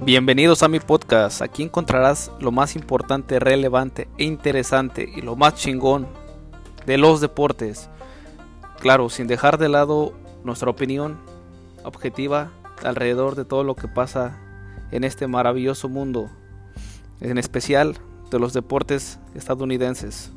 Bienvenidos a mi podcast. Aquí encontrarás lo más importante, relevante e interesante y lo más chingón de los deportes. Claro, sin dejar de lado nuestra opinión objetiva alrededor de todo lo que pasa en este maravilloso mundo, en especial de los deportes estadounidenses.